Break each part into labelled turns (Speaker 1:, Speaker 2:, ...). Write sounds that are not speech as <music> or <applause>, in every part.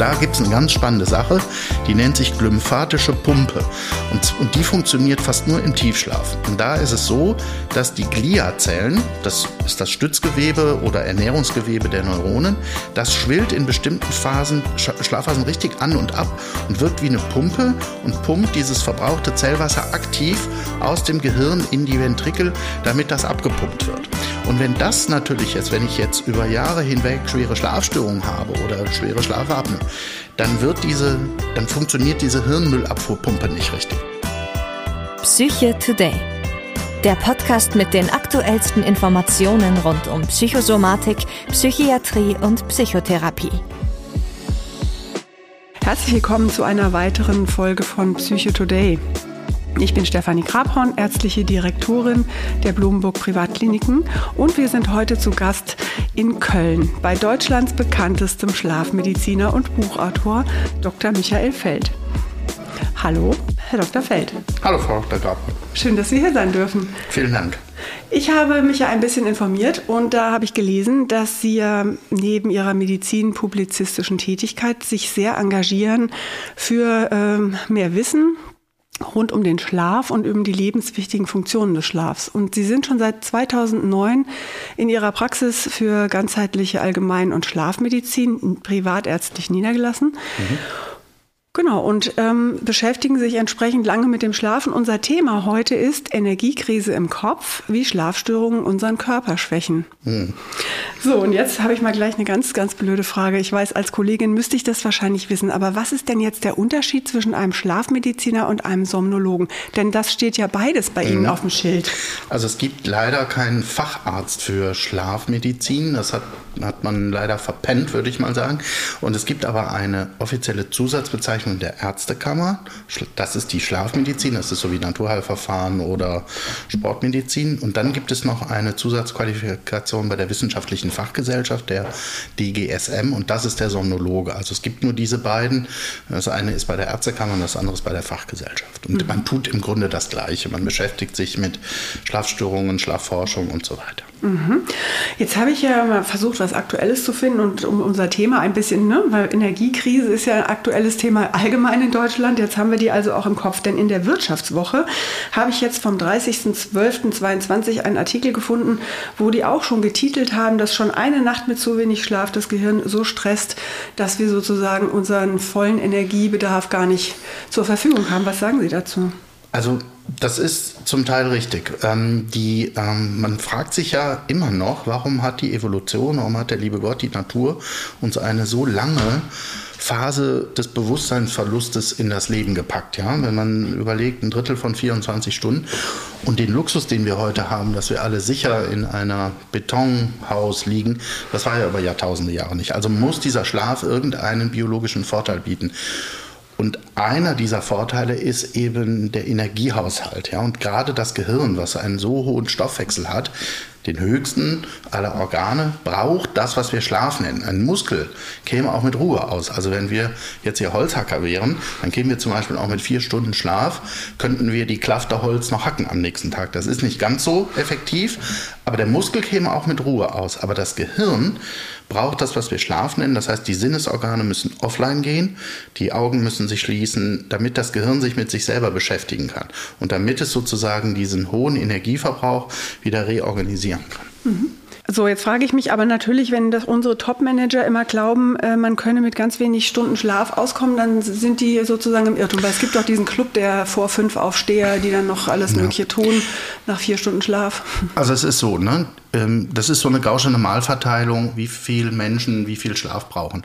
Speaker 1: Da gibt es eine ganz spannende Sache, die nennt sich glymphatische Pumpe. Und, und die funktioniert fast nur im Tiefschlaf. Und da ist es so, dass die Gliazellen, das ist das Stützgewebe oder Ernährungsgewebe der Neuronen, das schwillt in bestimmten Phasen, Schlafphasen richtig an und ab und wirkt wie eine Pumpe und pumpt dieses verbrauchte Zellwasser aktiv aus dem Gehirn in die Ventrikel, damit das abgepumpt wird. Und wenn das natürlich jetzt, wenn ich jetzt über Jahre hinweg schwere Schlafstörungen habe oder schwere Schlafapnoe, dann wird diese, dann funktioniert diese Hirnmüllabfuhrpumpe nicht richtig.
Speaker 2: Psyche Today. Der Podcast mit den aktuellsten Informationen rund um Psychosomatik, Psychiatrie und Psychotherapie.
Speaker 3: Herzlich willkommen zu einer weiteren Folge von Psyche Today. Ich bin Stefanie Grabhorn, ärztliche Direktorin der Blumenburg Privatkliniken und wir sind heute zu Gast in Köln bei Deutschlands bekanntestem Schlafmediziner und Buchautor Dr. Michael Feld. Hallo, Herr Dr. Feld.
Speaker 1: Hallo, Frau Dr. Grabhorn.
Speaker 3: Schön, dass Sie hier sein dürfen.
Speaker 1: Vielen Dank.
Speaker 3: Ich habe mich ja ein bisschen informiert und da habe ich gelesen, dass Sie neben Ihrer medizin-publizistischen Tätigkeit sich sehr engagieren für ähm, mehr Wissen rund um den Schlaf und um die lebenswichtigen Funktionen des Schlafs. Und Sie sind schon seit 2009 in Ihrer Praxis für ganzheitliche Allgemein- und Schlafmedizin privatärztlich niedergelassen. Mhm. Genau, und ähm, beschäftigen sich entsprechend lange mit dem Schlafen. Unser Thema heute ist Energiekrise im Kopf, wie Schlafstörungen unseren Körper schwächen. Hm. So, und jetzt habe ich mal gleich eine ganz, ganz blöde Frage. Ich weiß, als Kollegin müsste ich das wahrscheinlich wissen, aber was ist denn jetzt der Unterschied zwischen einem Schlafmediziner und einem Somnologen? Denn das steht ja beides bei hm. Ihnen auf dem Schild.
Speaker 1: Also es gibt leider keinen Facharzt für Schlafmedizin. Das hat, hat man leider verpennt, würde ich mal sagen. Und es gibt aber eine offizielle Zusatzbezeichnung Bezeichnung der Ärztekammer. Das ist die Schlafmedizin, das ist so wie Naturheilverfahren oder Sportmedizin. Und dann gibt es noch eine Zusatzqualifikation bei der Wissenschaftlichen Fachgesellschaft, der DGSM, und das ist der Somnologe. Also es gibt nur diese beiden. Das eine ist bei der Ärztekammer und das andere ist bei der Fachgesellschaft. Und mhm. man tut im Grunde das Gleiche. Man beschäftigt sich mit Schlafstörungen, Schlafforschung und so weiter.
Speaker 3: Mhm. Jetzt habe ich ja mal versucht, was Aktuelles zu finden und um unser Thema ein bisschen, ne, weil Energiekrise ist ja ein aktuelles Thema allgemein in Deutschland. Jetzt haben wir die also auch im Kopf, denn in der Wirtschaftswoche habe ich jetzt vom 30.12.22 einen Artikel gefunden, wo die auch schon getitelt haben, dass schon eine Nacht mit zu wenig Schlaf das Gehirn so stresst, dass wir sozusagen unseren vollen Energiebedarf gar nicht zur Verfügung haben. Was sagen Sie dazu?
Speaker 1: Also das ist zum Teil richtig. Ähm, die, ähm, man fragt sich ja immer noch, warum hat die Evolution, warum hat der liebe Gott, die Natur uns eine so lange Phase des Bewusstseinsverlustes in das Leben gepackt. Ja? Wenn man überlegt, ein Drittel von 24 Stunden und den Luxus, den wir heute haben, dass wir alle sicher in einer Betonhaus liegen, das war ja über Jahrtausende Jahre nicht. Also muss dieser Schlaf irgendeinen biologischen Vorteil bieten. Und einer dieser Vorteile ist eben der Energiehaushalt. Ja? Und gerade das Gehirn, was einen so hohen Stoffwechsel hat, den höchsten aller Organe, braucht das, was wir Schlaf nennen. Ein Muskel käme auch mit Ruhe aus. Also wenn wir jetzt hier Holzhacker wären, dann kämen wir zum Beispiel auch mit vier Stunden Schlaf, könnten wir die Klafter Holz noch hacken am nächsten Tag. Das ist nicht ganz so effektiv, aber der Muskel käme auch mit Ruhe aus. Aber das Gehirn braucht das, was wir Schlaf nennen. Das heißt, die Sinnesorgane müssen offline gehen, die Augen müssen sich schließen, damit das Gehirn sich mit sich selber beschäftigen kann und damit es sozusagen diesen hohen Energieverbrauch wieder reorganisieren kann. Mhm.
Speaker 3: So, jetzt frage ich mich aber natürlich, wenn das unsere Top-Manager immer glauben, äh, man könne mit ganz wenig Stunden Schlaf auskommen, dann sind die sozusagen im Irrtum. Weil es gibt auch diesen Club der vor fünf Aufsteher, die dann noch alles ja. Mögliche tun nach vier Stunden Schlaf.
Speaker 1: Also es ist so, ne? Ähm, das ist so eine gausche Normalverteilung, wie viel Menschen wie viel Schlaf brauchen.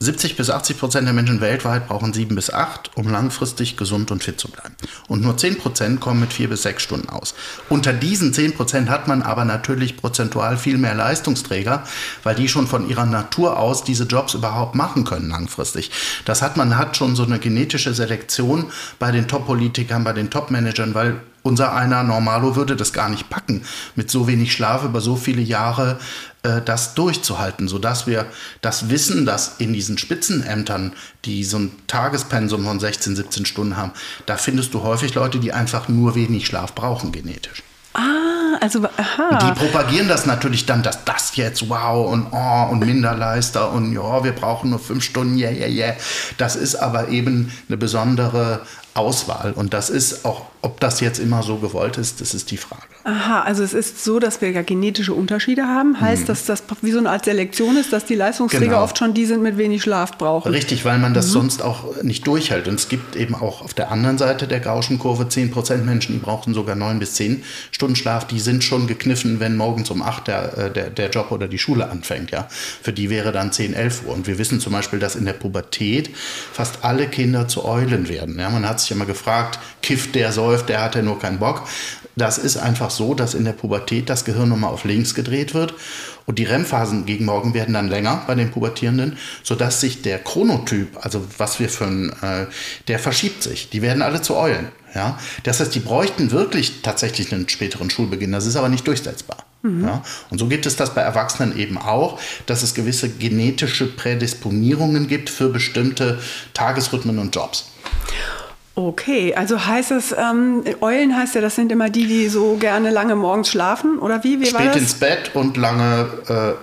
Speaker 1: 70 bis 80 Prozent der Menschen weltweit brauchen sieben bis acht, um langfristig gesund und fit zu bleiben. Und nur 10 Prozent kommen mit vier bis sechs Stunden aus. Unter diesen 10 Prozent hat man aber natürlich prozentual viel mehr Leistungsträger, weil die schon von ihrer Natur aus diese Jobs überhaupt machen können langfristig. Das hat man hat schon so eine genetische Selektion bei den Top-Politikern, bei den Top-Managern, weil unser einer Normalo würde das gar nicht packen, mit so wenig Schlaf über so viele Jahre äh, das durchzuhalten, sodass wir das Wissen, dass in diesen Spitzenämtern, die so ein Tagespensum von 16, 17 Stunden haben, da findest du häufig Leute, die einfach nur wenig Schlaf brauchen genetisch.
Speaker 3: Ah, also aha.
Speaker 1: Die propagieren das natürlich dann, dass das jetzt wow und oh und Minderleister und ja, wir brauchen nur fünf Stunden, yeah, yeah, yeah. Das ist aber eben eine besondere Auswahl. Und das ist auch, ob das jetzt immer so gewollt ist, das ist die Frage.
Speaker 3: Aha, also es ist so, dass wir ja genetische Unterschiede haben. Heißt, mhm. dass das wie so eine Art Selektion ist, dass die Leistungsträger genau. oft schon die sind, mit wenig Schlaf brauchen.
Speaker 1: Richtig, weil man das mhm. sonst auch nicht durchhält. Und es gibt eben auch auf der anderen Seite der Gaußschen Kurve 10% Menschen, die brauchen sogar 9 bis 10 Stunden Schlaf. Die sind schon gekniffen, wenn morgens um 8 der, äh, der, der Job oder die Schule anfängt. Ja? Für die wäre dann 10, 11 Uhr. Und wir wissen zum Beispiel, dass in der Pubertät fast alle Kinder zu Eulen werden. Ja? Man hat sich immer gefragt, kifft der, säuft, der hat ja nur keinen Bock. Das ist einfach so, dass in der Pubertät das Gehirn nochmal auf links gedreht wird und die REM-Phasen gegen morgen werden dann länger bei den Pubertierenden, sodass sich der Chronotyp, also was wir für ein, äh, der verschiebt sich. Die werden alle zu Eulen. Ja? Das heißt, die bräuchten wirklich tatsächlich einen späteren Schulbeginn. Das ist aber nicht durchsetzbar. Mhm. Ja? Und so gibt es das bei Erwachsenen eben auch, dass es gewisse genetische Prädisponierungen gibt für bestimmte Tagesrhythmen und Jobs.
Speaker 3: Okay, also heißt es, ähm, Eulen heißt ja, das sind immer die, die so gerne lange morgens schlafen, oder wie? wie
Speaker 1: Spät ins Bett und lange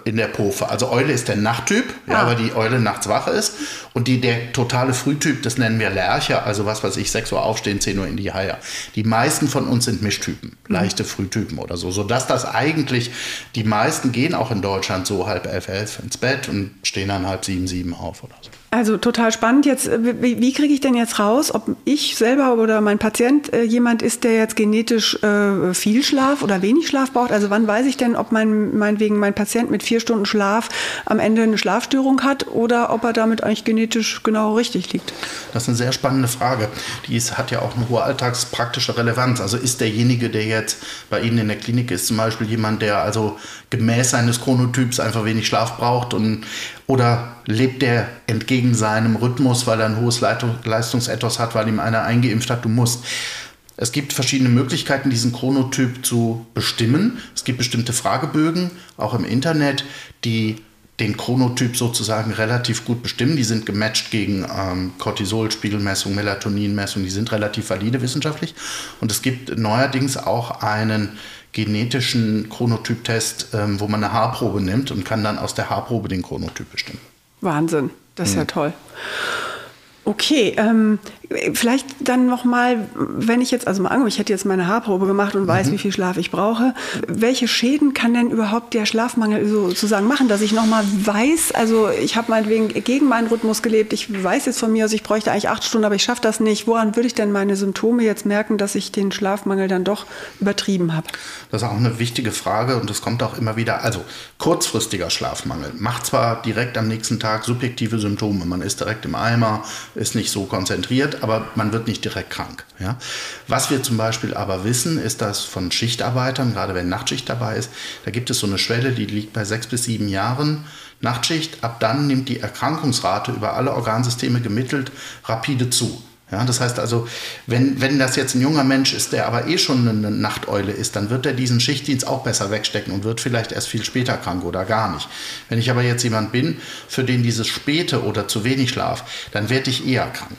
Speaker 1: äh, in der Pofe. Also Eule ist der Nachttyp, ah. ja, weil die Eule nachts wach ist. Und die, der totale Frühtyp, das nennen wir Lerche, also was weiß ich, 6 Uhr aufstehen, 10 Uhr in die Haie. Die meisten von uns sind Mischtypen, mhm. leichte Frühtypen oder so, sodass das eigentlich, die meisten gehen auch in Deutschland so halb elf, elf ins Bett und stehen dann halb sieben, sieben auf oder so.
Speaker 3: Also total spannend. Jetzt, äh, wie, wie kriege ich denn jetzt raus, ob ich selber oder mein Patient äh, jemand ist, der jetzt genetisch äh, viel Schlaf oder wenig Schlaf braucht? Also wann weiß ich denn, ob mein, meinetwegen mein Patient mit vier Stunden Schlaf am Ende eine Schlafstörung hat oder ob er damit eigentlich genetisch genau richtig liegt?
Speaker 1: Das ist eine sehr spannende Frage. Die ist, hat ja auch eine hohe alltagspraktische Relevanz. Also ist derjenige, der jetzt bei Ihnen in der Klinik ist, zum Beispiel jemand, der also gemäß seines Chronotyps einfach wenig Schlaf braucht und oder lebt der entgegen seinem Rhythmus, weil er ein hohes Leistungsethos hat, weil ihm einer eingeimpft hat, du musst. Es gibt verschiedene Möglichkeiten, diesen Chronotyp zu bestimmen. Es gibt bestimmte Fragebögen, auch im Internet, die den Chronotyp sozusagen relativ gut bestimmen. Die sind gematcht gegen ähm, Cortisolspiegelmessung, Melatoninmessung, die sind relativ valide wissenschaftlich. Und es gibt neuerdings auch einen genetischen Chronotyp-Test, ähm, wo man eine Haarprobe nimmt und kann dann aus der Haarprobe den Chronotyp bestimmen.
Speaker 3: Wahnsinn, das ist mhm. ja toll. Okay, ähm, vielleicht dann nochmal, wenn ich jetzt, also mal angenommen, ich hätte jetzt meine Haarprobe gemacht und weiß, mhm. wie viel Schlaf ich brauche. Welche Schäden kann denn überhaupt der Schlafmangel sozusagen machen, dass ich nochmal weiß, also ich habe meinetwegen gegen meinen Rhythmus gelebt, ich weiß jetzt von mir aus, ich bräuchte eigentlich acht Stunden, aber ich schaffe das nicht. Woran würde ich denn meine Symptome jetzt merken, dass ich den Schlafmangel dann doch übertrieben habe?
Speaker 1: Das ist auch eine wichtige Frage und das kommt auch immer wieder. Also kurzfristiger Schlafmangel macht zwar direkt am nächsten Tag subjektive Symptome, man ist direkt im Eimer, ist nicht so konzentriert, aber man wird nicht direkt krank. Ja? Was wir zum Beispiel aber wissen, ist, dass von Schichtarbeitern, gerade wenn Nachtschicht dabei ist, da gibt es so eine Schwelle, die liegt bei sechs bis sieben Jahren. Nachtschicht, ab dann nimmt die Erkrankungsrate über alle Organsysteme gemittelt rapide zu. Ja, das heißt also, wenn, wenn das jetzt ein junger Mensch ist, der aber eh schon eine Nachteule ist, dann wird er diesen Schichtdienst auch besser wegstecken und wird vielleicht erst viel später krank oder gar nicht. Wenn ich aber jetzt jemand bin, für den dieses späte oder zu wenig Schlaf, dann werde ich eher krank.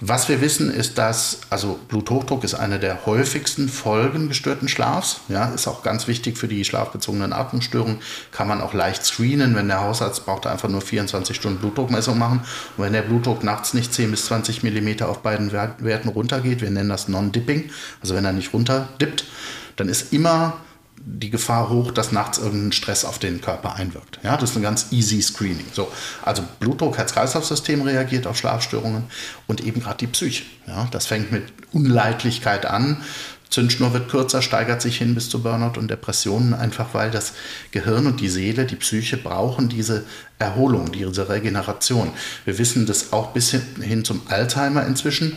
Speaker 1: Was wir wissen, ist, dass, also Bluthochdruck ist eine der häufigsten Folgen gestörten Schlafs. Ja, ist auch ganz wichtig für die schlafbezogenen Atmungsstörungen. Kann man auch leicht screenen, wenn der Hausarzt braucht einfach nur 24 Stunden Blutdruckmessung machen. Und wenn der Blutdruck nachts nicht 10 bis 20 Millimeter auf beiden Werten runtergeht, wir nennen das Non-Dipping, also wenn er nicht runterdippt, dann ist immer die Gefahr hoch, dass nachts irgendein Stress auf den Körper einwirkt. Ja, das ist ein ganz easy Screening. So, also Blutdruck, Herz-Kreislauf-System reagiert auf Schlafstörungen und eben gerade die Psyche. Ja, das fängt mit Unleidlichkeit an, Zündschnur wird kürzer, steigert sich hin bis zu Burnout und Depressionen, einfach weil das Gehirn und die Seele, die Psyche brauchen diese Erholung, diese Regeneration. Wir wissen das auch bis hin zum Alzheimer inzwischen.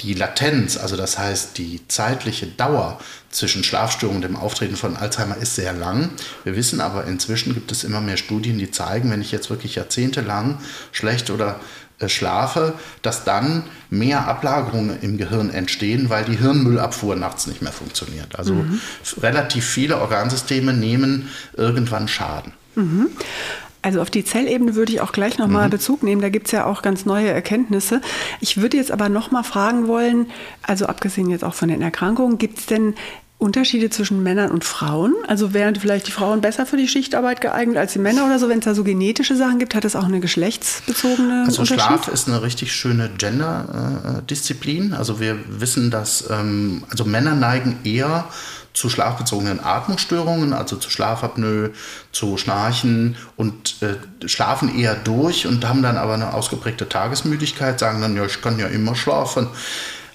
Speaker 1: Die Latenz, also das heißt die zeitliche Dauer zwischen Schlafstörungen und dem Auftreten von Alzheimer ist sehr lang. Wir wissen aber inzwischen gibt es immer mehr Studien, die zeigen, wenn ich jetzt wirklich jahrzehntelang schlecht oder schlafe, dass dann mehr Ablagerungen im Gehirn entstehen, weil die Hirnmüllabfuhr nachts nicht mehr funktioniert. Also mhm. relativ viele Organsysteme nehmen irgendwann Schaden.
Speaker 3: Mhm. Also auf die Zellebene würde ich auch gleich nochmal mhm. Bezug nehmen. Da gibt es ja auch ganz neue Erkenntnisse. Ich würde jetzt aber nochmal fragen wollen, also abgesehen jetzt auch von den Erkrankungen, gibt es denn Unterschiede zwischen Männern und Frauen? Also wären vielleicht die Frauen besser für die Schichtarbeit geeignet als die Männer oder so? Wenn es da so genetische Sachen gibt, hat es auch eine geschlechtsbezogene
Speaker 1: Also Schlaf ist eine richtig schöne Gender-Disziplin. Also wir wissen, dass ähm, also Männer neigen eher zu schlafbezogenen Atmungsstörungen, also zu Schlafapnoe, zu Schnarchen und äh, schlafen eher durch und haben dann aber eine ausgeprägte Tagesmüdigkeit, sagen dann, ja, ich kann ja immer schlafen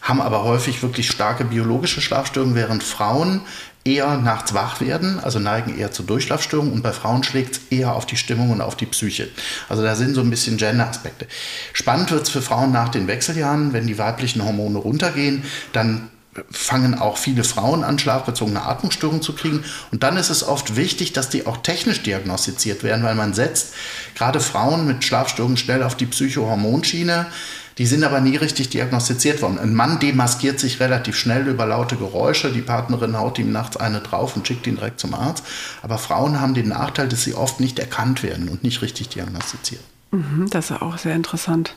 Speaker 1: haben aber häufig wirklich starke biologische Schlafstörungen, während Frauen eher nachts wach werden, also neigen eher zu Durchschlafstörungen und bei Frauen schlägt es eher auf die Stimmung und auf die Psyche. Also da sind so ein bisschen Gender-Aspekte. Spannend wird es für Frauen nach den Wechseljahren, wenn die weiblichen Hormone runtergehen, dann fangen auch viele Frauen an, schlafbezogene Atmungsstörungen zu kriegen. Und dann ist es oft wichtig, dass die auch technisch diagnostiziert werden, weil man setzt gerade Frauen mit Schlafstörungen schnell auf die Psychohormonschiene. Die sind aber nie richtig diagnostiziert worden. Ein Mann demaskiert sich relativ schnell über laute Geräusche. Die Partnerin haut ihm nachts eine drauf und schickt ihn direkt zum Arzt. Aber Frauen haben den Nachteil, dass sie oft nicht erkannt werden und nicht richtig diagnostiziert.
Speaker 3: Mhm, das ist auch sehr interessant.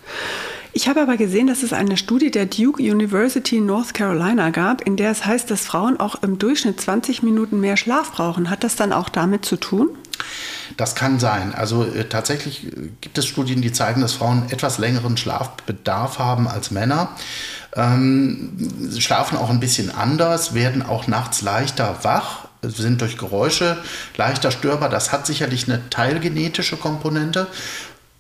Speaker 3: Ich habe aber gesehen, dass es eine Studie der Duke University North Carolina gab, in der es heißt, dass Frauen auch im Durchschnitt 20 Minuten mehr Schlaf brauchen. Hat das dann auch damit zu tun?
Speaker 1: Das kann sein. Also äh, tatsächlich äh, gibt es Studien, die zeigen, dass Frauen etwas längeren Schlafbedarf haben als Männer. Ähm, schlafen auch ein bisschen anders, werden auch nachts leichter wach, sind durch Geräusche leichter störbar. Das hat sicherlich eine teilgenetische Komponente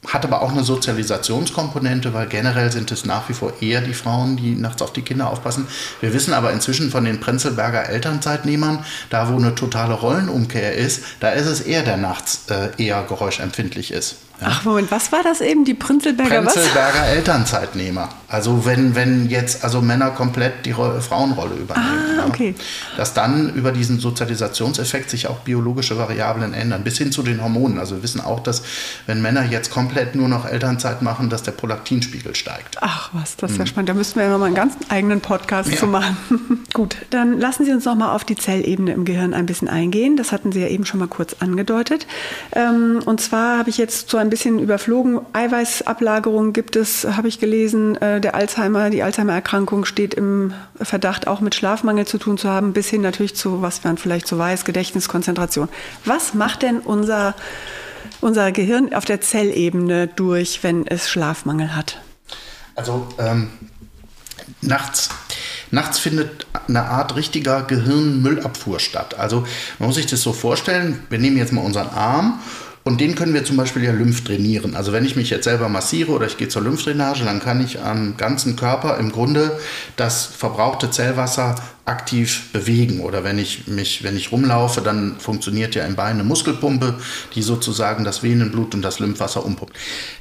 Speaker 1: hat aber auch eine Sozialisationskomponente, weil generell sind es nach wie vor eher die Frauen, die nachts auf die Kinder aufpassen. Wir wissen aber inzwischen von den Prenzelberger Elternzeitnehmern, da wo eine totale Rollenumkehr ist, da ist es eher der nachts äh, eher geräuschempfindlich ist.
Speaker 3: Ach Moment, was war das eben? Die Prinzelberger
Speaker 1: Prinzelberger was? Elternzeitnehmer. Also wenn, wenn jetzt also Männer komplett die Rolle, Frauenrolle übernehmen.
Speaker 3: Ah, okay.
Speaker 1: Ja, dass dann über diesen Sozialisationseffekt sich auch biologische Variablen ändern, bis hin zu den Hormonen. Also wir wissen auch, dass wenn Männer jetzt komplett nur noch Elternzeit machen, dass der Prolaktinspiegel steigt.
Speaker 3: Ach was, das ist mhm. ja spannend. Da müssten wir ja nochmal einen ganz eigenen Podcast ja. zu machen. <laughs> Gut, dann lassen Sie uns nochmal auf die Zellebene im Gehirn ein bisschen eingehen. Das hatten Sie ja eben schon mal kurz angedeutet. Ähm, und zwar habe ich jetzt zu einem ein bisschen überflogen. Eiweißablagerung gibt es, habe ich gelesen. Äh, der Alzheimer, die Alzheimer-Erkrankung steht im Verdacht, auch mit Schlafmangel zu tun zu haben, bis hin natürlich zu, was man vielleicht so weiß, Gedächtniskonzentration. Was macht denn unser, unser Gehirn auf der Zellebene durch, wenn es Schlafmangel hat?
Speaker 1: Also ähm, nachts Nachts findet eine Art richtiger Gehirnmüllabfuhr statt. Also man muss sich das so vorstellen, wir nehmen jetzt mal unseren Arm und den können wir zum Beispiel ja Lymph trainieren. Also wenn ich mich jetzt selber massiere oder ich gehe zur Lymphdrainage, dann kann ich am ganzen Körper im Grunde das verbrauchte Zellwasser aktiv bewegen. Oder wenn ich mich, wenn ich rumlaufe, dann funktioniert ja im Bein eine Muskelpumpe, die sozusagen das Venenblut und das Lymphwasser umpumpt.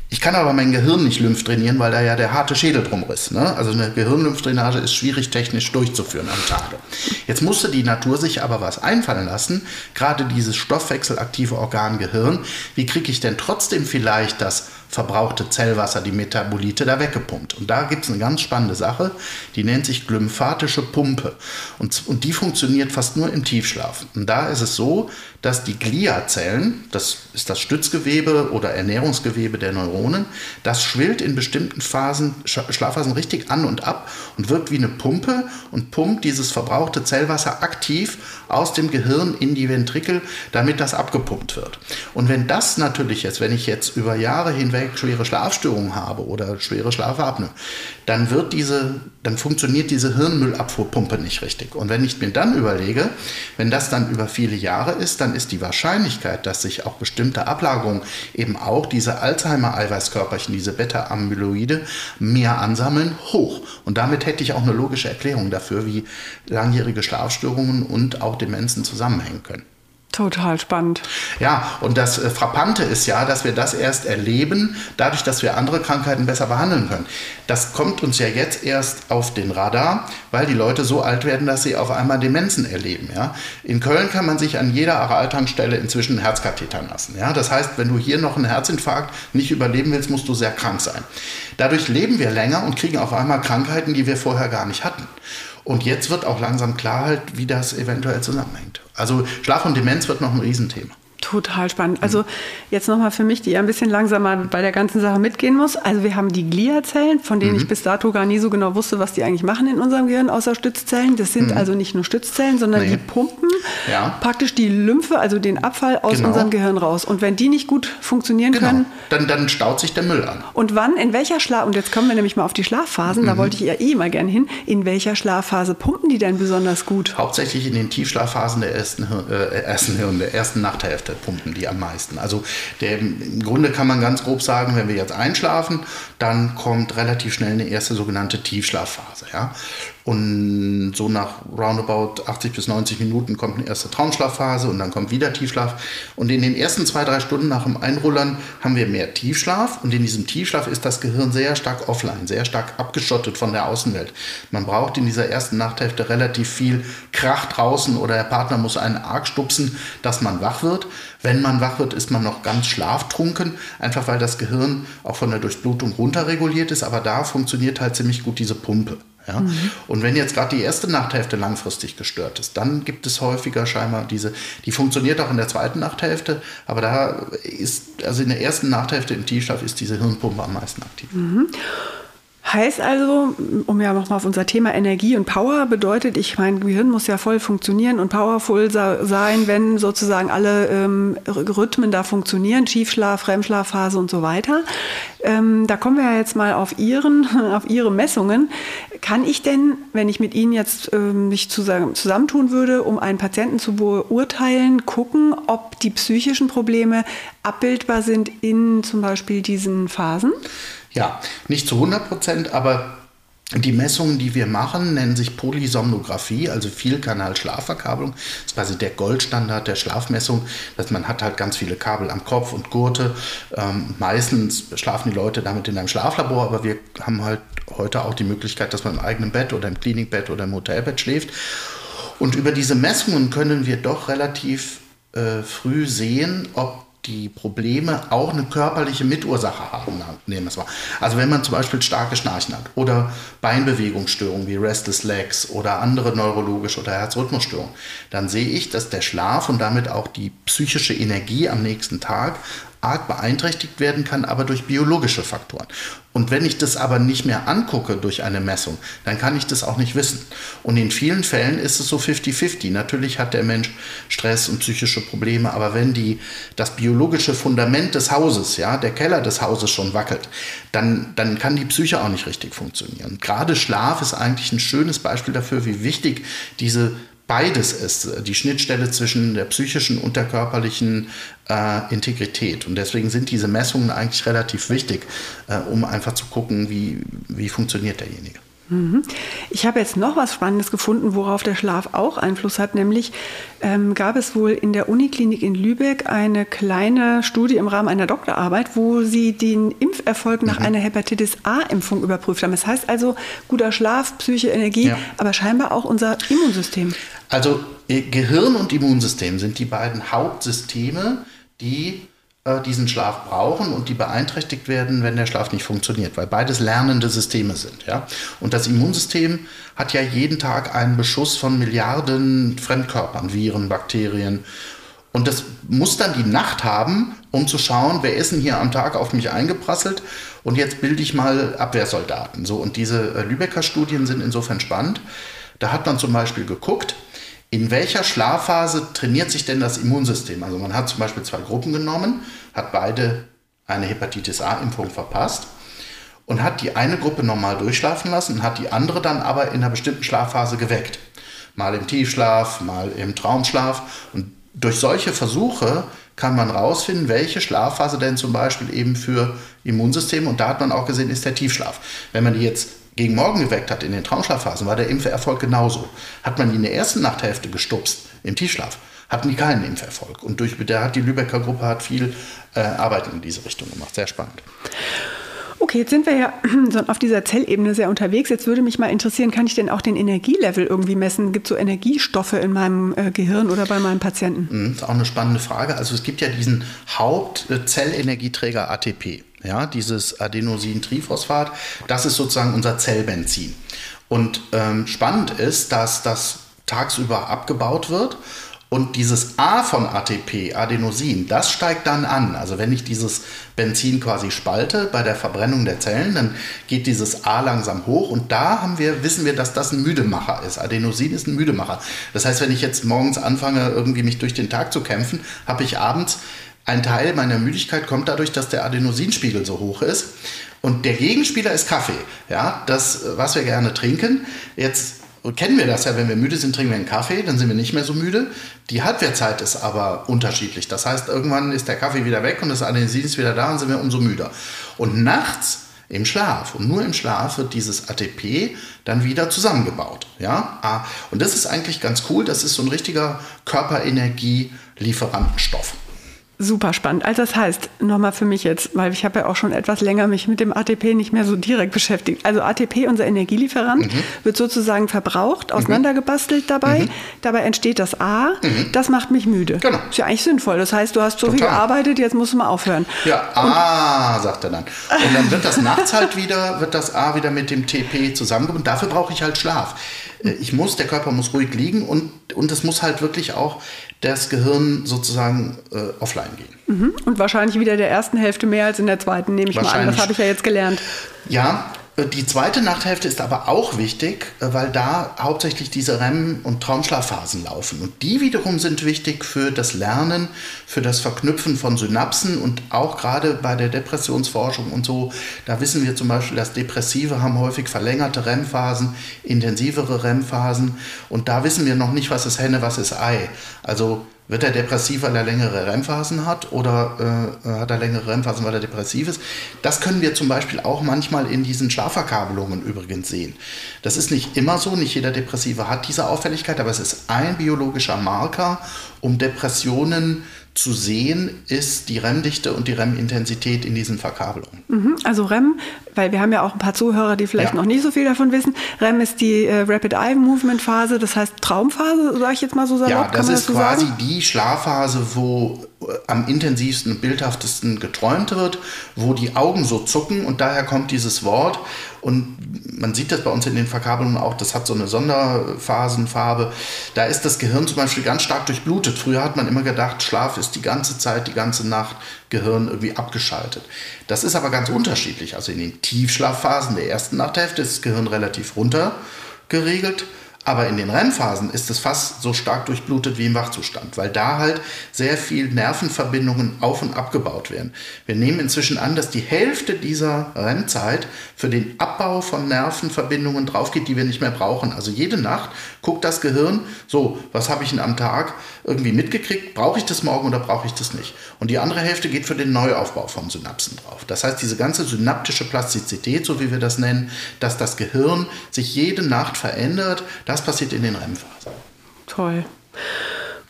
Speaker 1: Ich kann aber mein Gehirn nicht Lymph trainieren, weil da ja der harte Schädel drum ist. Ne? Also eine Gehirnlymphdrainage ist schwierig technisch durchzuführen am Tage. Jetzt musste die Natur sich aber was einfallen lassen, gerade dieses stoffwechselaktive Organ Gehirn. Wie kriege ich denn trotzdem vielleicht das verbrauchte Zellwasser, die Metabolite, da weggepumpt. Und da gibt es eine ganz spannende Sache, die nennt sich glymphatische Pumpe. Und, und die funktioniert fast nur im Tiefschlaf. Und da ist es so, dass die Gliazellen, das ist das Stützgewebe oder Ernährungsgewebe der Neuronen, das schwillt in bestimmten Phasen, Schlafphasen richtig an und ab und wirkt wie eine Pumpe und pumpt dieses verbrauchte Zellwasser aktiv aus dem Gehirn in die Ventrikel, damit das abgepumpt wird. Und wenn das natürlich jetzt, wenn ich jetzt über Jahre hinweg schwere Schlafstörungen habe oder schwere Schlafapnoe, dann wird diese, dann funktioniert diese Hirnmüllabfuhrpumpe nicht richtig. Und wenn ich mir dann überlege, wenn das dann über viele Jahre ist, dann ist die Wahrscheinlichkeit, dass sich auch bestimmte Ablagerungen, eben auch diese Alzheimer-Eiweißkörperchen, diese Beta-Amyloide, mehr ansammeln, hoch. Und damit hätte ich auch eine logische Erklärung dafür, wie langjährige Schlafstörungen und auch Demenzen zusammenhängen können.
Speaker 3: Total spannend.
Speaker 1: Ja, und das äh, Frappante ist ja, dass wir das erst erleben, dadurch, dass wir andere Krankheiten besser behandeln können. Das kommt uns ja jetzt erst auf den Radar, weil die Leute so alt werden, dass sie auf einmal Demenzen erleben. Ja? In Köln kann man sich an jeder Araltankstelle inzwischen einen Herzkatheter lassen. Ja? Das heißt, wenn du hier noch einen Herzinfarkt nicht überleben willst, musst du sehr krank sein. Dadurch leben wir länger und kriegen auf einmal Krankheiten, die wir vorher gar nicht hatten. Und jetzt wird auch langsam klar halt, wie das eventuell zusammenhängt. Also Schlaf und Demenz wird noch ein Riesenthema.
Speaker 3: Total spannend. Also jetzt nochmal für mich, die ja ein bisschen langsamer bei der ganzen Sache mitgehen muss. Also wir haben die Gliazellen, von denen mhm. ich bis dato gar nie so genau wusste, was die eigentlich machen in unserem Gehirn, außer Stützzellen. Das sind mhm. also nicht nur Stützzellen, sondern nee. die pumpen ja. praktisch die Lymphe, also den Abfall aus genau. unserem Gehirn raus. Und wenn die nicht gut funktionieren genau. können...
Speaker 1: Dann, dann staut sich der Müll an.
Speaker 3: Und wann, in welcher Schlaf... Und jetzt kommen wir nämlich mal auf die Schlafphasen, mhm. da wollte ich ja eh mal gerne hin. In welcher Schlafphase pumpen die denn besonders gut?
Speaker 1: Hauptsächlich in den Tiefschlafphasen der ersten, äh, ersten, der ersten Nachthälfte pumpen die am meisten. Also der, im Grunde kann man ganz grob sagen, wenn wir jetzt einschlafen, dann kommt relativ schnell eine erste sogenannte Tiefschlafphase. Ja? Und so nach roundabout 80 bis 90 Minuten kommt eine erste Traumschlafphase und dann kommt wieder Tiefschlaf. Und in den ersten zwei, drei Stunden nach dem Einrullern haben wir mehr Tiefschlaf. Und in diesem Tiefschlaf ist das Gehirn sehr stark offline, sehr stark abgeschottet von der Außenwelt. Man braucht in dieser ersten Nachthälfte relativ viel Krach draußen oder der Partner muss einen arg stupsen, dass man wach wird. Wenn man wach wird, ist man noch ganz schlaftrunken, einfach weil das Gehirn auch von der Durchblutung runterreguliert ist. Aber da funktioniert halt ziemlich gut diese Pumpe. Ja? Mhm. Und wenn jetzt gerade die erste Nachthälfte langfristig gestört ist, dann gibt es häufiger scheinbar diese, die funktioniert auch in der zweiten Nachthälfte, aber da ist, also in der ersten Nachthälfte im Tiefschlaf ist diese Hirnpumpe am meisten aktiv. Mhm.
Speaker 3: Heißt also, um ja nochmal auf unser Thema Energie und Power bedeutet, ich mein Gehirn muss ja voll funktionieren und powerful sein, wenn sozusagen alle ähm, Rhythmen da funktionieren, Schiefschlaf, REM-Schlafphase und so weiter. Ähm, da kommen wir ja jetzt mal auf Ihren, <laughs> auf Ihre Messungen. Kann ich denn, wenn ich mit Ihnen jetzt ähm, mich zusammen, zusammentun würde, um einen Patienten zu beurteilen, gucken, ob die psychischen Probleme abbildbar sind in zum Beispiel diesen Phasen?
Speaker 1: Ja, nicht zu 100 Prozent, aber die Messungen, die wir machen, nennen sich Polysomnographie, also Vielkanal-Schlafverkabelung. Das ist quasi der Goldstandard der Schlafmessung, dass man hat halt ganz viele Kabel am Kopf und Gurte. Ähm, meistens schlafen die Leute damit in einem Schlaflabor, aber wir haben halt heute auch die Möglichkeit, dass man im eigenen Bett oder im Klinikbett oder im Hotelbett schläft. Und über diese Messungen können wir doch relativ äh, früh sehen, ob die Probleme auch eine körperliche Mitursache haben. Nehmen es mal. Also wenn man zum Beispiel starke Schnarchen hat oder Beinbewegungsstörungen wie Restless Legs oder andere neurologische oder Herzrhythmusstörungen, dann sehe ich, dass der Schlaf und damit auch die psychische Energie am nächsten Tag arg beeinträchtigt werden kann, aber durch biologische Faktoren. Und wenn ich das aber nicht mehr angucke durch eine Messung, dann kann ich das auch nicht wissen. Und in vielen Fällen ist es so 50-50. Natürlich hat der Mensch Stress und psychische Probleme, aber wenn die, das biologische Fundament des Hauses, ja, der Keller des Hauses schon wackelt, dann, dann kann die Psyche auch nicht richtig funktionieren. Gerade Schlaf ist eigentlich ein schönes Beispiel dafür, wie wichtig diese beides ist, die Schnittstelle zwischen der psychischen und der körperlichen äh, Integrität. Und deswegen sind diese Messungen eigentlich relativ wichtig, äh, um einfach zu gucken, wie, wie funktioniert derjenige.
Speaker 3: Mhm. Ich habe jetzt noch was Spannendes gefunden, worauf der Schlaf auch Einfluss hat. Nämlich ähm, gab es wohl in der Uniklinik in Lübeck eine kleine Studie im Rahmen einer Doktorarbeit, wo sie den Impferfolg nach mhm. einer Hepatitis A-Impfung überprüft haben. Das heißt also guter Schlaf, Psyche, Energie, ja. aber scheinbar auch unser Immunsystem.
Speaker 1: Also äh, Gehirn und Immunsystem sind die beiden Hauptsysteme, die diesen Schlaf brauchen und die beeinträchtigt werden, wenn der Schlaf nicht funktioniert, weil beides lernende Systeme sind. Ja? Und das Immunsystem hat ja jeden Tag einen Beschuss von Milliarden Fremdkörpern, Viren, Bakterien. Und das muss dann die Nacht haben, um zu schauen, wer ist denn hier am Tag auf mich eingeprasselt und jetzt bilde ich mal Abwehrsoldaten. So, und diese äh, Lübecker Studien sind insofern spannend. Da hat man zum Beispiel geguckt, in welcher Schlafphase trainiert sich denn das Immunsystem? Also man hat zum Beispiel zwei Gruppen genommen, hat beide eine Hepatitis A-Impfung verpasst und hat die eine Gruppe normal durchschlafen lassen und hat die andere dann aber in einer bestimmten Schlafphase geweckt. Mal im Tiefschlaf, mal im Traumschlaf. Und durch solche Versuche kann man rausfinden, welche Schlafphase denn zum Beispiel eben für Immunsystem und da hat man auch gesehen, ist der Tiefschlaf. Wenn man die jetzt gegen Morgen geweckt hat in den Traumschlafphasen, war der Impferfolg genauso. Hat man die in der ersten Nachthälfte gestupst, im Tiefschlaf, hatten die keinen Impferfolg. Und durch, der hat die Lübecker Gruppe hat viel äh, Arbeit in diese Richtung gemacht. Sehr spannend.
Speaker 3: Okay, jetzt sind wir ja <clears throat> auf dieser Zellebene sehr unterwegs. Jetzt würde mich mal interessieren, kann ich denn auch den Energielevel irgendwie messen? Gibt es so Energiestoffe in meinem äh, Gehirn oder bei meinem Patienten?
Speaker 1: Mhm, das ist auch eine spannende Frage. Also es gibt ja diesen Hauptzellenergieträger ATP. Ja, dieses Adenosintriphosphat, das ist sozusagen unser Zellbenzin. Und ähm, spannend ist, dass das tagsüber abgebaut wird Und dieses A von ATP, Adenosin, das steigt dann an. Also wenn ich dieses Benzin quasi spalte bei der Verbrennung der Zellen, dann geht dieses A langsam hoch und da haben wir, wissen wir, dass das ein Müdemacher ist. Adenosin ist ein Müdemacher. Das heißt, wenn ich jetzt morgens anfange, irgendwie mich durch den Tag zu kämpfen, habe ich abends ein Teil meiner Müdigkeit kommt dadurch, dass der Adenosinspiegel so hoch ist. Und der Gegenspieler ist Kaffee. Ja, das, was wir gerne trinken. Jetzt kennen wir das ja, wenn wir müde sind, trinken wir einen Kaffee, dann sind wir nicht mehr so müde. Die Halbwertzeit ist aber unterschiedlich. Das heißt, irgendwann ist der Kaffee wieder weg und das Adenosin ist wieder da und sind wir umso müder. Und nachts im Schlaf und nur im Schlaf wird dieses ATP dann wieder zusammengebaut. Ja? Ah, und das ist eigentlich ganz cool. Das ist so ein richtiger Körperenergie-Lieferantenstoff.
Speaker 3: Super spannend. Also das heißt, nochmal für mich jetzt, weil ich habe ja auch schon etwas länger mich mit dem ATP nicht mehr so direkt beschäftigt. Also ATP, unser Energielieferant, mhm. wird sozusagen verbraucht, mhm. auseinandergebastelt dabei. Mhm. Dabei entsteht das A, mhm. das macht mich müde. Genau. Ist ja eigentlich sinnvoll. Das heißt, du hast so Total. viel gearbeitet, jetzt musst du mal aufhören.
Speaker 1: Ja, A, sagt er dann. Und dann wird das nachts halt wieder, wird das A wieder mit dem TP zusammengebunden. Dafür brauche ich halt Schlaf. Äh, ich muss, der Körper muss ruhig liegen und, und es muss halt wirklich auch das Gehirn sozusagen äh, offline gehen.
Speaker 3: Mhm. Und wahrscheinlich wieder der ersten Hälfte mehr als in der zweiten, nehme ich mal an. Das habe ich ja jetzt gelernt.
Speaker 1: Ja, die zweite Nachthälfte ist aber auch wichtig, äh, weil da hauptsächlich diese REM- und Traumschlafphasen laufen. Und die wiederum sind wichtig für das Lernen, für das Verknüpfen von Synapsen und auch gerade bei der Depressionsforschung und so. Da wissen wir zum Beispiel, dass Depressive haben häufig verlängerte REM-Phasen, intensivere REM-Phasen. Und da wissen wir noch nicht, was ist Henne, was ist Ei. Also wird er depressiv, weil er längere REM-Phasen hat oder äh, hat er längere REM-Phasen, weil er depressiv ist? Das können wir zum Beispiel auch manchmal in diesen Schlafverkabelungen übrigens sehen. Das ist nicht immer so, nicht jeder Depressive hat diese Auffälligkeit, aber es ist ein biologischer Marker, um Depressionen zu sehen ist die REM-Dichte und die REM-Intensität in diesen Verkabelungen.
Speaker 3: Mhm, also REM, weil wir haben ja auch ein paar Zuhörer, die vielleicht ja. noch nicht so viel davon wissen. REM ist die äh, Rapid Eye Movement Phase, das heißt Traumphase, sage ich jetzt mal so
Speaker 1: salopp. Ja, das ist das quasi sagen? die Schlafphase, wo äh, am intensivsten und bildhaftesten geträumt wird, wo die Augen so zucken und daher kommt dieses Wort. Und man sieht das bei uns in den Verkabelungen auch, das hat so eine Sonderphasenfarbe. Da ist das Gehirn zum Beispiel ganz stark durchblutet. Früher hat man immer gedacht, Schlaf ist die ganze Zeit, die ganze Nacht Gehirn irgendwie abgeschaltet. Das ist aber ganz unterschiedlich. Also in den Tiefschlafphasen der ersten Nachthälfte ist das Gehirn relativ runter geregelt. Aber in den REM-Phasen ist es fast so stark durchblutet wie im Wachzustand, weil da halt sehr viel Nervenverbindungen auf und abgebaut werden. Wir nehmen inzwischen an, dass die Hälfte dieser REM-Zeit für den Abbau von Nervenverbindungen draufgeht, die wir nicht mehr brauchen. Also jede Nacht guckt das Gehirn, so, was habe ich denn am Tag irgendwie mitgekriegt? Brauche ich das morgen oder brauche ich das nicht? Und die andere Hälfte geht für den Neuaufbau von Synapsen drauf. Das heißt, diese ganze synaptische Plastizität, so wie wir das nennen, dass das Gehirn sich jede Nacht verändert, das das passiert in den REM-Phasen.
Speaker 3: Toll.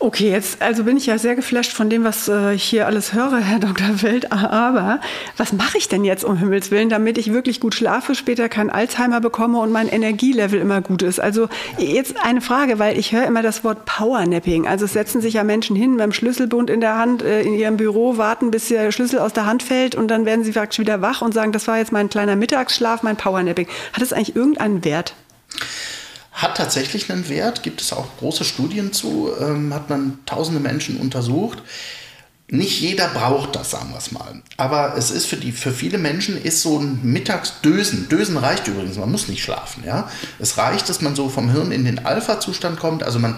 Speaker 3: Okay, jetzt also bin ich ja sehr geflasht von dem, was äh, ich hier alles höre, <laughs> Herr Dr. Welt. Aber was mache ich denn jetzt um Himmels Willen, damit ich wirklich gut schlafe, später kein Alzheimer bekomme und mein Energielevel immer gut ist? Also jetzt eine Frage, weil ich höre immer das Wort Powernapping. Also es setzen sich ja Menschen hin mit dem Schlüsselbund in der Hand äh, in ihrem Büro, warten, bis der Schlüssel aus der Hand fällt und dann werden sie praktisch wieder wach und sagen, das war jetzt mein kleiner Mittagsschlaf, mein Powernapping. Hat das eigentlich irgendeinen Wert?
Speaker 1: Hat tatsächlich einen Wert, gibt es auch große Studien zu, ähm, hat man tausende Menschen untersucht. Nicht jeder braucht das, sagen wir es mal. Aber es ist für, die, für viele Menschen ist so ein Mittagsdösen. Dösen reicht übrigens, man muss nicht schlafen. Ja? Es reicht, dass man so vom Hirn in den Alpha-Zustand kommt. Also man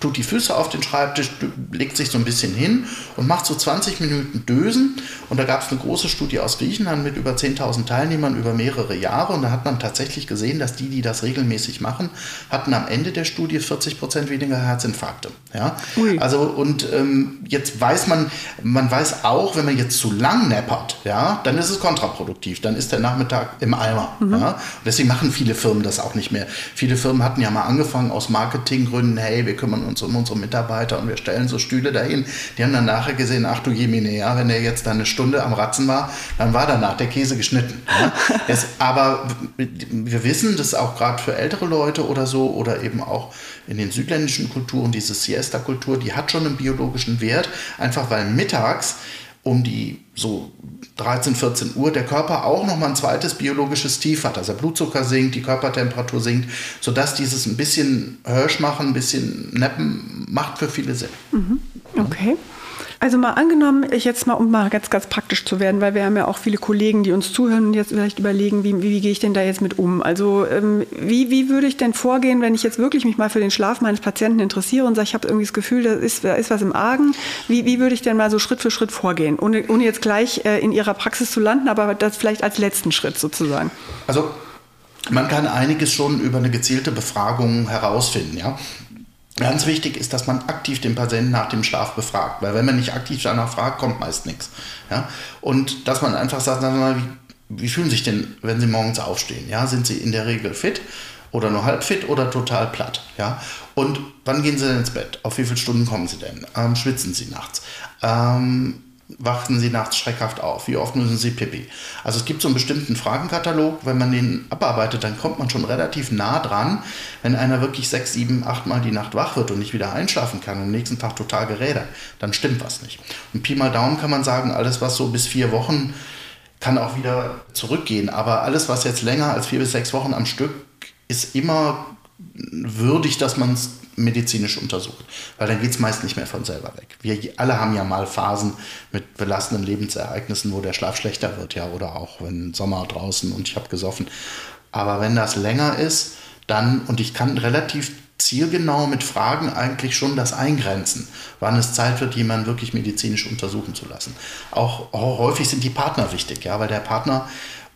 Speaker 1: tut die Füße auf den Schreibtisch, legt sich so ein bisschen hin und macht so 20 Minuten Dösen. Und da gab es eine große Studie aus Griechenland mit über 10.000 Teilnehmern über mehrere Jahre. Und da hat man tatsächlich gesehen, dass die, die das regelmäßig machen, hatten am Ende der Studie 40 Prozent weniger Herzinfarkte. Ja? Also und ähm, jetzt weiß man, man weiß auch, wenn man jetzt zu lang neppert, ja, dann ist es kontraproduktiv. Dann ist der Nachmittag im Eimer. Mhm. Ja. deswegen machen viele Firmen das auch nicht mehr. Viele Firmen hatten ja mal angefangen aus Marketinggründen, hey, wir kümmern uns um unsere Mitarbeiter und wir stellen so Stühle dahin. Die haben dann nachher gesehen, ach du Jemine, ja, wenn er jetzt da eine Stunde am Ratzen war, dann war danach der Käse geschnitten. Ja. <laughs> es, aber wir wissen, dass auch gerade für ältere Leute oder so oder eben auch in den südländischen Kulturen, diese Siesta-Kultur, die hat schon einen biologischen Wert, einfach weil mittags um die so 13, 14 Uhr der Körper auch noch mal ein zweites biologisches Tief hat. Also der Blutzucker sinkt, die Körpertemperatur sinkt, sodass dieses ein bisschen Hirsch machen, ein bisschen Neppen macht für viele Sinn.
Speaker 3: Mhm. Okay. Also mal angenommen, ich jetzt mal, um mal ganz, ganz praktisch zu werden, weil wir haben ja auch viele Kollegen, die uns zuhören und jetzt vielleicht überlegen, wie, wie, gehe ich denn da jetzt mit um? Also ähm, wie, wie würde ich denn vorgehen, wenn ich jetzt wirklich mich mal für den Schlaf meines Patienten interessiere und sage, ich habe irgendwie das Gefühl, da ist, da ist was im Argen. Wie, wie würde ich denn mal so Schritt für Schritt vorgehen, ohne, ohne jetzt gleich äh, in Ihrer Praxis zu landen, aber das vielleicht als letzten Schritt sozusagen?
Speaker 1: Also man kann einiges schon über eine gezielte Befragung herausfinden. Ja? Ganz wichtig ist, dass man aktiv den Patienten nach dem Schlaf befragt, weil wenn man nicht aktiv danach fragt, kommt meist nichts. Ja? Und dass man einfach sagt, mal, wie, wie fühlen sich denn, wenn Sie morgens aufstehen? Ja? Sind Sie in der Regel fit oder nur halb fit oder total platt? Ja? Und wann gehen Sie denn ins Bett? Auf wie viele Stunden kommen Sie denn? Ähm, schwitzen Sie nachts? Ähm, wachten Sie nachts schreckhaft auf? Wie oft müssen Sie pipi? Also es gibt so einen bestimmten Fragenkatalog, wenn man den abarbeitet, dann kommt man schon relativ nah dran. Wenn einer wirklich sechs, sieben, acht Mal die Nacht wach wird und nicht wieder einschlafen kann und am nächsten Tag total gerädert, dann stimmt was nicht. Und Pi mal Daumen kann man sagen, alles was so bis vier Wochen kann auch wieder zurückgehen. Aber alles, was jetzt länger als vier bis sechs Wochen am Stück ist immer würdig, dass man es medizinisch untersucht. Weil dann geht es meist nicht mehr von selber weg. Wir alle haben ja mal Phasen mit belastenden Lebensereignissen, wo der Schlaf schlechter wird, ja, oder auch wenn Sommer draußen und ich habe gesoffen. Aber wenn das länger ist, dann, und ich kann relativ zielgenau mit Fragen eigentlich schon das eingrenzen, wann es Zeit wird, jemanden wirklich medizinisch untersuchen zu lassen. Auch, auch häufig sind die Partner wichtig, ja, weil der Partner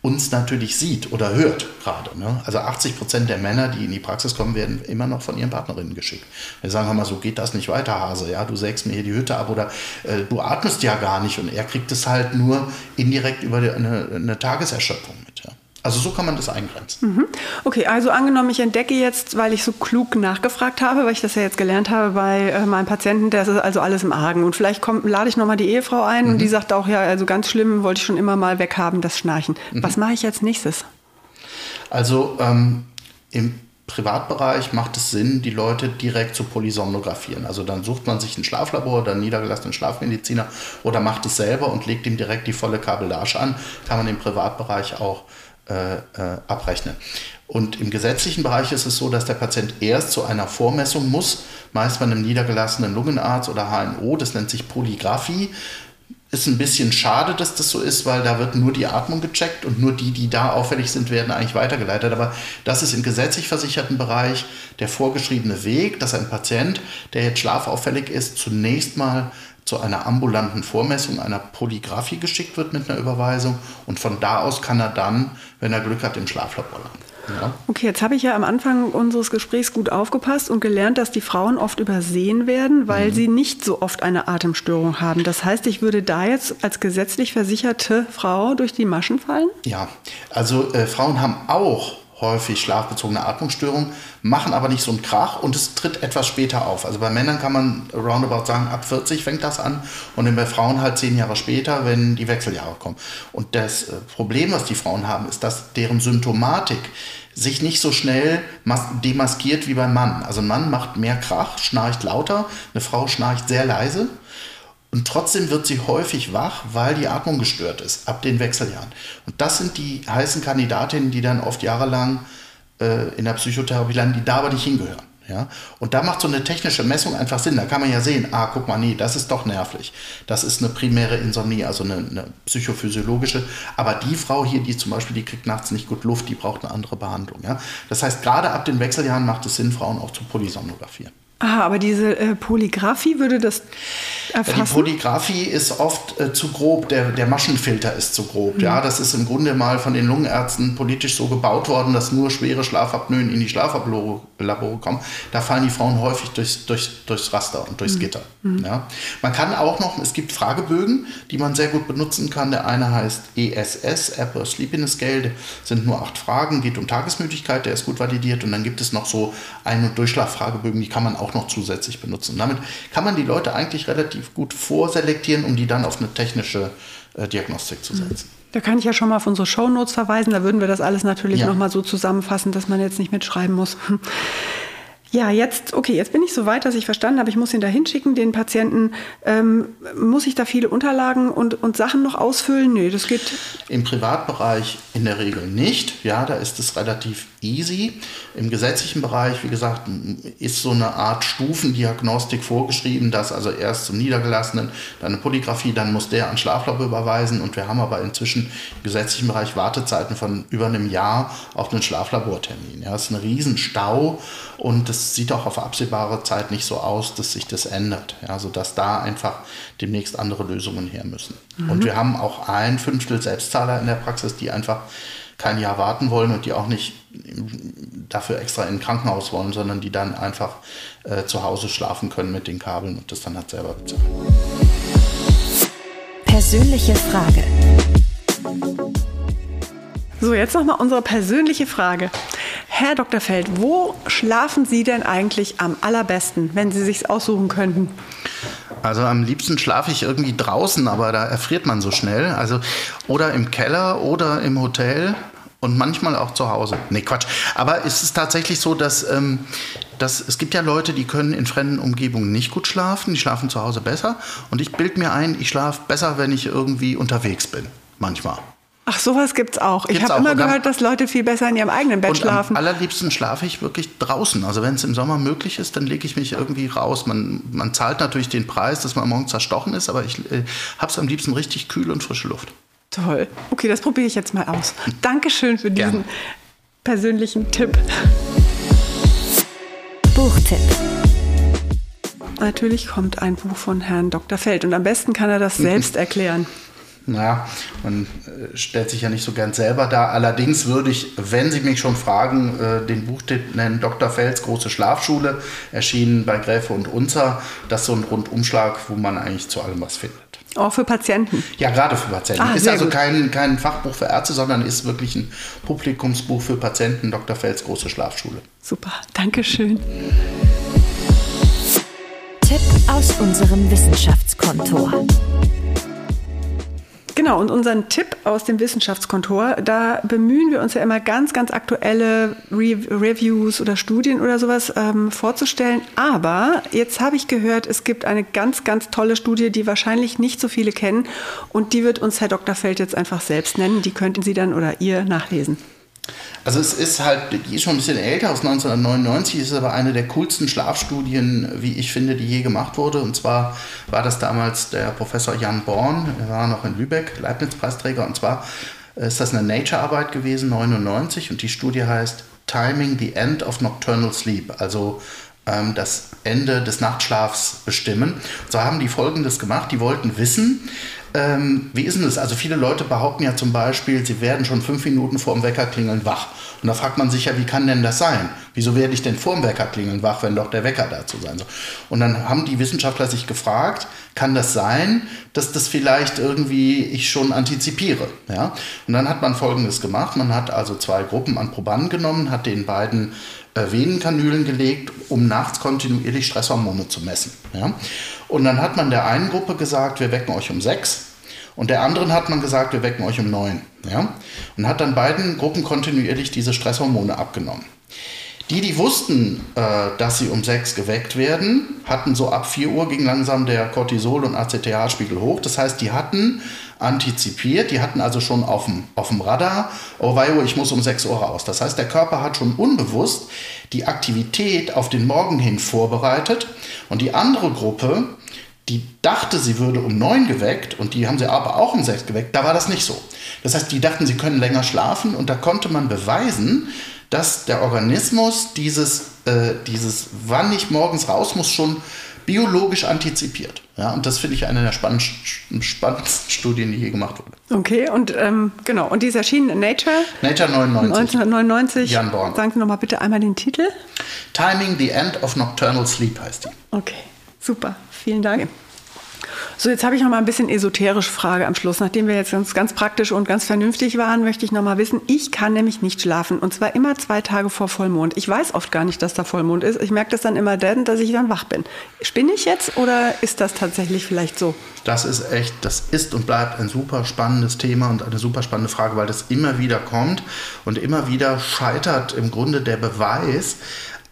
Speaker 1: uns natürlich sieht oder hört gerade. Ne? Also 80 Prozent der Männer, die in die Praxis kommen, werden immer noch von ihren Partnerinnen geschickt. Wir sagen immer, so geht das nicht weiter, Hase. Ja, du sägst mir hier die Hütte ab oder äh, du atmest ja gar nicht und er kriegt es halt nur indirekt über eine, eine Tageserschöpfung? Also so kann man das eingrenzen.
Speaker 3: Mhm. Okay, also angenommen, ich entdecke jetzt, weil ich so klug nachgefragt habe, weil ich das ja jetzt gelernt habe bei äh, meinem Patienten, der ist also alles im Argen. Und vielleicht kommt, lade ich nochmal die Ehefrau ein mhm. und die sagt auch, ja, also ganz schlimm, wollte ich schon immer mal weghaben, das Schnarchen. Mhm. Was mache ich als nächstes?
Speaker 1: Also ähm, im Privatbereich macht es Sinn, die Leute direkt zu polysomnografieren. Also dann sucht man sich ein Schlaflabor oder einen niedergelassenen Schlafmediziner oder macht es selber und legt ihm direkt die volle Kabellage an. Kann man im Privatbereich auch äh, äh, abrechnen. Und im gesetzlichen Bereich ist es so, dass der Patient erst zu einer Vormessung muss, meist bei einem niedergelassenen Lungenarzt oder HNO, das nennt sich Polygraphie. Ist ein bisschen schade, dass das so ist, weil da wird nur die Atmung gecheckt und nur die, die da auffällig sind, werden eigentlich weitergeleitet. Aber das ist im gesetzlich versicherten Bereich der vorgeschriebene Weg, dass ein Patient, der jetzt schlafauffällig ist, zunächst mal zu einer ambulanten Vormessung, einer Polygraphie geschickt wird mit einer Überweisung und von da aus kann er dann, wenn er Glück hat, im Schlaflabor landen.
Speaker 3: Ja. Okay, jetzt habe ich ja am Anfang unseres Gesprächs gut aufgepasst und gelernt, dass die Frauen oft übersehen werden, weil mhm. sie nicht so oft eine Atemstörung haben. Das heißt, ich würde da jetzt als gesetzlich versicherte Frau durch die Maschen fallen?
Speaker 1: Ja, also äh, Frauen haben auch häufig schlafbezogene Atmungsstörungen, machen aber nicht so einen Krach und es tritt etwas später auf. Also bei Männern kann man roundabout sagen, ab 40 fängt das an und dann bei Frauen halt zehn Jahre später, wenn die Wechseljahre kommen. Und das äh, Problem, was die Frauen haben, ist, dass deren Symptomatik sich nicht so schnell demaskiert wie beim Mann. Also ein Mann macht mehr Krach, schnarcht lauter, eine Frau schnarcht sehr leise. Und trotzdem wird sie häufig wach, weil die Atmung gestört ist, ab den Wechseljahren. Und das sind die heißen Kandidatinnen, die dann oft jahrelang äh, in der Psychotherapie landen, die da aber nicht hingehören. Ja? Und da macht so eine technische Messung einfach Sinn. Da kann man ja sehen, ah, guck mal, nee, das ist doch nervlich. Das ist eine primäre Insomnie, also eine, eine psychophysiologische. Aber die Frau hier, die zum Beispiel, die kriegt nachts nicht gut Luft, die braucht eine andere Behandlung. Ja? Das heißt, gerade ab den Wechseljahren macht es Sinn, Frauen auch zu polysomnografieren.
Speaker 3: Ah, aber diese äh, Polygraphie würde das erfassen?
Speaker 1: Die Polygraphie ist oft äh, zu grob, der, der Maschenfilter ist zu grob. Mhm. Ja, das ist im Grunde mal von den Lungenärzten politisch so gebaut worden, dass nur schwere Schlafapnoen in die Schlaflabore kommen. Da fallen die Frauen häufig durchs, durchs, durchs Raster und durchs mhm. Gitter. Mhm. Ja. Man kann auch noch, es gibt Fragebögen, die man sehr gut benutzen kann. Der eine heißt ESS, Epworth Sleepiness Scale, sind nur acht Fragen, geht um Tagesmüdigkeit, der ist gut validiert. Und dann gibt es noch so Ein- und Durchschlaffragebögen, die kann man auch auch noch zusätzlich benutzen. Und damit kann man die Leute eigentlich relativ gut vorselektieren, um die dann auf eine technische äh, Diagnostik zu setzen.
Speaker 3: Da kann ich ja schon mal auf unsere Shownotes verweisen. Da würden wir das alles natürlich ja. nochmal so zusammenfassen, dass man jetzt nicht mitschreiben muss. Ja, jetzt, okay, jetzt bin ich so weit, dass ich verstanden habe, ich muss ihn da hinschicken, den Patienten. Ähm, muss ich da viele Unterlagen und, und Sachen noch ausfüllen? Nee, das geht.
Speaker 1: Im Privatbereich in der Regel nicht. Ja, da ist es relativ easy. Im gesetzlichen Bereich, wie gesagt, ist so eine Art Stufendiagnostik vorgeschrieben, dass also erst zum Niedergelassenen, dann eine Polygraphie, dann muss der an Schlaflab überweisen. Und wir haben aber inzwischen im gesetzlichen Bereich Wartezeiten von über einem Jahr auf einen Schlaflabortermin. Ja, das ist ein Riesenstau und das sieht auch auf absehbare Zeit nicht so aus, dass sich das ändert. Ja, sodass da einfach demnächst andere Lösungen her müssen. Mhm. Und wir haben auch ein Fünftel Selbstzahler in der Praxis, die einfach kein Jahr warten wollen und die auch nicht dafür extra in ein Krankenhaus wollen, sondern die dann einfach äh, zu Hause schlafen können mit den Kabeln und das dann halt selber bezahlen.
Speaker 2: Persönliche Frage.
Speaker 3: So, jetzt nochmal unsere persönliche Frage. Herr Dr. Feld, wo schlafen Sie denn eigentlich am allerbesten, wenn Sie sich aussuchen könnten?
Speaker 1: Also am liebsten schlafe ich irgendwie draußen, aber da erfriert man so schnell. Also oder im Keller oder im Hotel und manchmal auch zu Hause. Nee, Quatsch. Aber es ist tatsächlich so, dass, ähm, dass es gibt ja Leute, die können in fremden Umgebungen nicht gut schlafen, die schlafen zu Hause besser. Und ich bilde mir ein, ich schlafe besser, wenn ich irgendwie unterwegs bin. Manchmal.
Speaker 3: Ach, sowas gibt's auch. Gibt's ich habe immer gehört, dass Leute viel besser in ihrem eigenen Bett
Speaker 1: und
Speaker 3: schlafen.
Speaker 1: Am allerliebsten schlafe ich wirklich draußen. Also wenn es im Sommer möglich ist, dann lege ich mich irgendwie raus. Man, man zahlt natürlich den Preis, dass man morgens zerstochen ist, aber ich äh, habe es am liebsten richtig kühl und frische Luft.
Speaker 3: Toll. Okay, das probiere ich jetzt mal aus. <laughs> Dankeschön für diesen Gerne. persönlichen Tipp.
Speaker 2: Buchtipp.
Speaker 3: Natürlich kommt ein Buch von Herrn Dr. Feld und am besten kann er das selbst <laughs> erklären.
Speaker 1: Naja, man äh, stellt sich ja nicht so gern selber dar. Allerdings würde ich, wenn Sie mich schon fragen, äh, den Buchtipp nennen Dr. Fels Große Schlafschule, erschienen bei Gräfe und Unzer. Das ist so ein Rundumschlag, wo man eigentlich zu allem was findet.
Speaker 3: Auch für Patienten?
Speaker 1: Ja, gerade für Patienten. Ah, ist also kein, kein Fachbuch für Ärzte, sondern ist wirklich ein Publikumsbuch für Patienten, Dr. Fels Große Schlafschule.
Speaker 3: Super, Dankeschön.
Speaker 2: Tipp aus unserem Wissenschaftskontor.
Speaker 3: Genau, und unseren Tipp aus dem Wissenschaftskontor, da bemühen wir uns ja immer ganz, ganz aktuelle Re Reviews oder Studien oder sowas ähm, vorzustellen. Aber jetzt habe ich gehört, es gibt eine ganz, ganz tolle Studie, die wahrscheinlich nicht so viele kennen. Und die wird uns Herr Dr. Feld jetzt einfach selbst nennen. Die könnten Sie dann oder ihr nachlesen.
Speaker 1: Also es ist halt, die ist schon ein bisschen älter, aus 1999, ist aber eine der coolsten Schlafstudien, wie ich finde, die je gemacht wurde. Und zwar war das damals der Professor Jan Born, er war noch in Lübeck, Leibniz-Preisträger. Und zwar ist das eine Nature-Arbeit gewesen, 99, und die Studie heißt Timing the End of Nocturnal Sleep, also ähm, das Ende des Nachtschlafs bestimmen. Und zwar haben die Folgendes gemacht, die wollten wissen, ähm, wie ist denn das? Also viele Leute behaupten ja zum Beispiel, sie werden schon fünf Minuten vor dem Wecker klingeln wach. Und da fragt man sich ja, wie kann denn das sein? Wieso werde ich denn vor dem Wecker klingeln wach, wenn doch der Wecker dazu sein soll? Und dann haben die Wissenschaftler sich gefragt, kann das sein, dass das vielleicht irgendwie ich schon antizipiere? Ja? Und dann hat man Folgendes gemacht. Man hat also zwei Gruppen an Probanden genommen, hat den beiden äh, Venenkanülen gelegt, um nachts kontinuierlich Stresshormone zu messen. Ja? Und dann hat man der einen Gruppe gesagt, wir wecken euch um sechs. Und der anderen hat man gesagt, wir wecken euch um neun. Ja? Und hat dann beiden Gruppen kontinuierlich diese Stresshormone abgenommen. Die, die wussten, äh, dass sie um sechs geweckt werden, hatten so ab 4 Uhr ging langsam der Cortisol- und ACTH-Spiegel hoch. Das heißt, die hatten antizipiert, die hatten also schon auf dem, Radar, oh weio, ich muss um 6 Uhr raus. Das heißt, der Körper hat schon unbewusst die Aktivität auf den Morgen hin vorbereitet und die andere Gruppe, die dachte, sie würde um 9 geweckt und die haben sie aber auch um 6 geweckt, da war das nicht so. Das heißt, die dachten, sie können länger schlafen und da konnte man beweisen, dass der Organismus dieses, äh, dieses wann ich morgens raus muss, schon biologisch antizipiert. Ja, und das finde ich eine der spannendsten, spannendsten Studien, die je gemacht wurde.
Speaker 3: Okay, und ähm, genau, und die ist erschienen in Nature?
Speaker 1: Nature 99.
Speaker 3: 1999. Jan Born. Sagen Sie nochmal bitte einmal den Titel.
Speaker 1: Timing the End of Nocturnal Sleep heißt die.
Speaker 3: Okay, super, vielen Dank. So, jetzt habe ich noch mal ein bisschen esoterische Frage am Schluss. Nachdem wir jetzt ganz, ganz praktisch und ganz vernünftig waren, möchte ich noch mal wissen, ich kann nämlich nicht schlafen und zwar immer zwei Tage vor Vollmond. Ich weiß oft gar nicht, dass da Vollmond ist. Ich merke das dann immer dann, dass ich dann wach bin. Spinne ich jetzt oder ist das tatsächlich vielleicht so?
Speaker 1: Das ist echt, das ist und bleibt ein super spannendes Thema und eine super spannende Frage, weil das immer wieder kommt und immer wieder scheitert im Grunde der Beweis,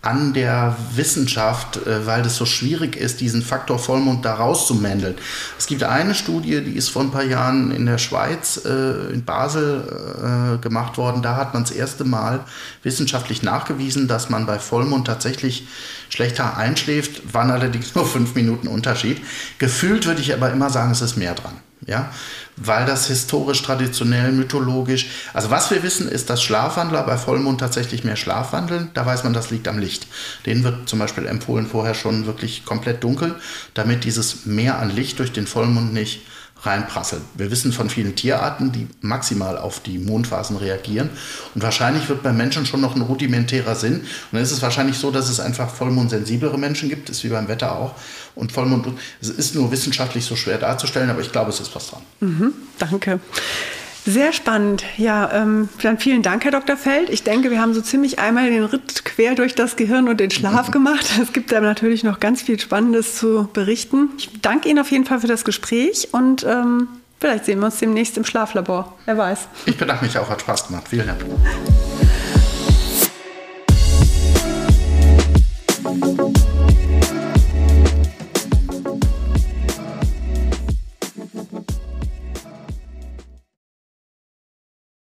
Speaker 1: an der Wissenschaft, äh, weil das so schwierig ist, diesen Faktor Vollmond da rauszumändeln. Es gibt eine Studie, die ist vor ein paar Jahren in der Schweiz, äh, in Basel äh, gemacht worden. Da hat man das erste Mal wissenschaftlich nachgewiesen, dass man bei Vollmond tatsächlich schlechter einschläft, waren allerdings nur fünf Minuten Unterschied. Gefühlt würde ich aber immer sagen, es ist mehr dran. Ja, weil das historisch, traditionell, mythologisch. Also was wir wissen, ist, dass Schlafwandler bei Vollmond tatsächlich mehr schlafwandeln. Da weiß man, das liegt am Licht. Denen wird zum Beispiel empfohlen, vorher schon wirklich komplett dunkel, damit dieses Mehr an Licht durch den Vollmond nicht reinprasseln. Wir wissen von vielen Tierarten, die maximal auf die Mondphasen reagieren. Und wahrscheinlich wird beim Menschen schon noch ein rudimentärer Sinn. Und dann ist es wahrscheinlich so, dass es einfach vollmondsensiblere Menschen gibt, ist wie beim Wetter auch. Und Vollmond, es ist nur wissenschaftlich so schwer darzustellen, aber ich glaube, es ist was dran.
Speaker 3: Mhm, danke. Sehr spannend. Ja, ähm, dann vielen Dank, Herr Dr. Feld. Ich denke, wir haben so ziemlich einmal den Ritt quer durch das Gehirn und den Schlaf <laughs> gemacht. Es gibt da natürlich noch ganz viel Spannendes zu berichten. Ich danke Ihnen auf jeden Fall für das Gespräch und ähm, vielleicht sehen wir uns demnächst im Schlaflabor. Wer weiß.
Speaker 1: Ich bedanke mich auch, hat Spaß gemacht. Vielen Dank.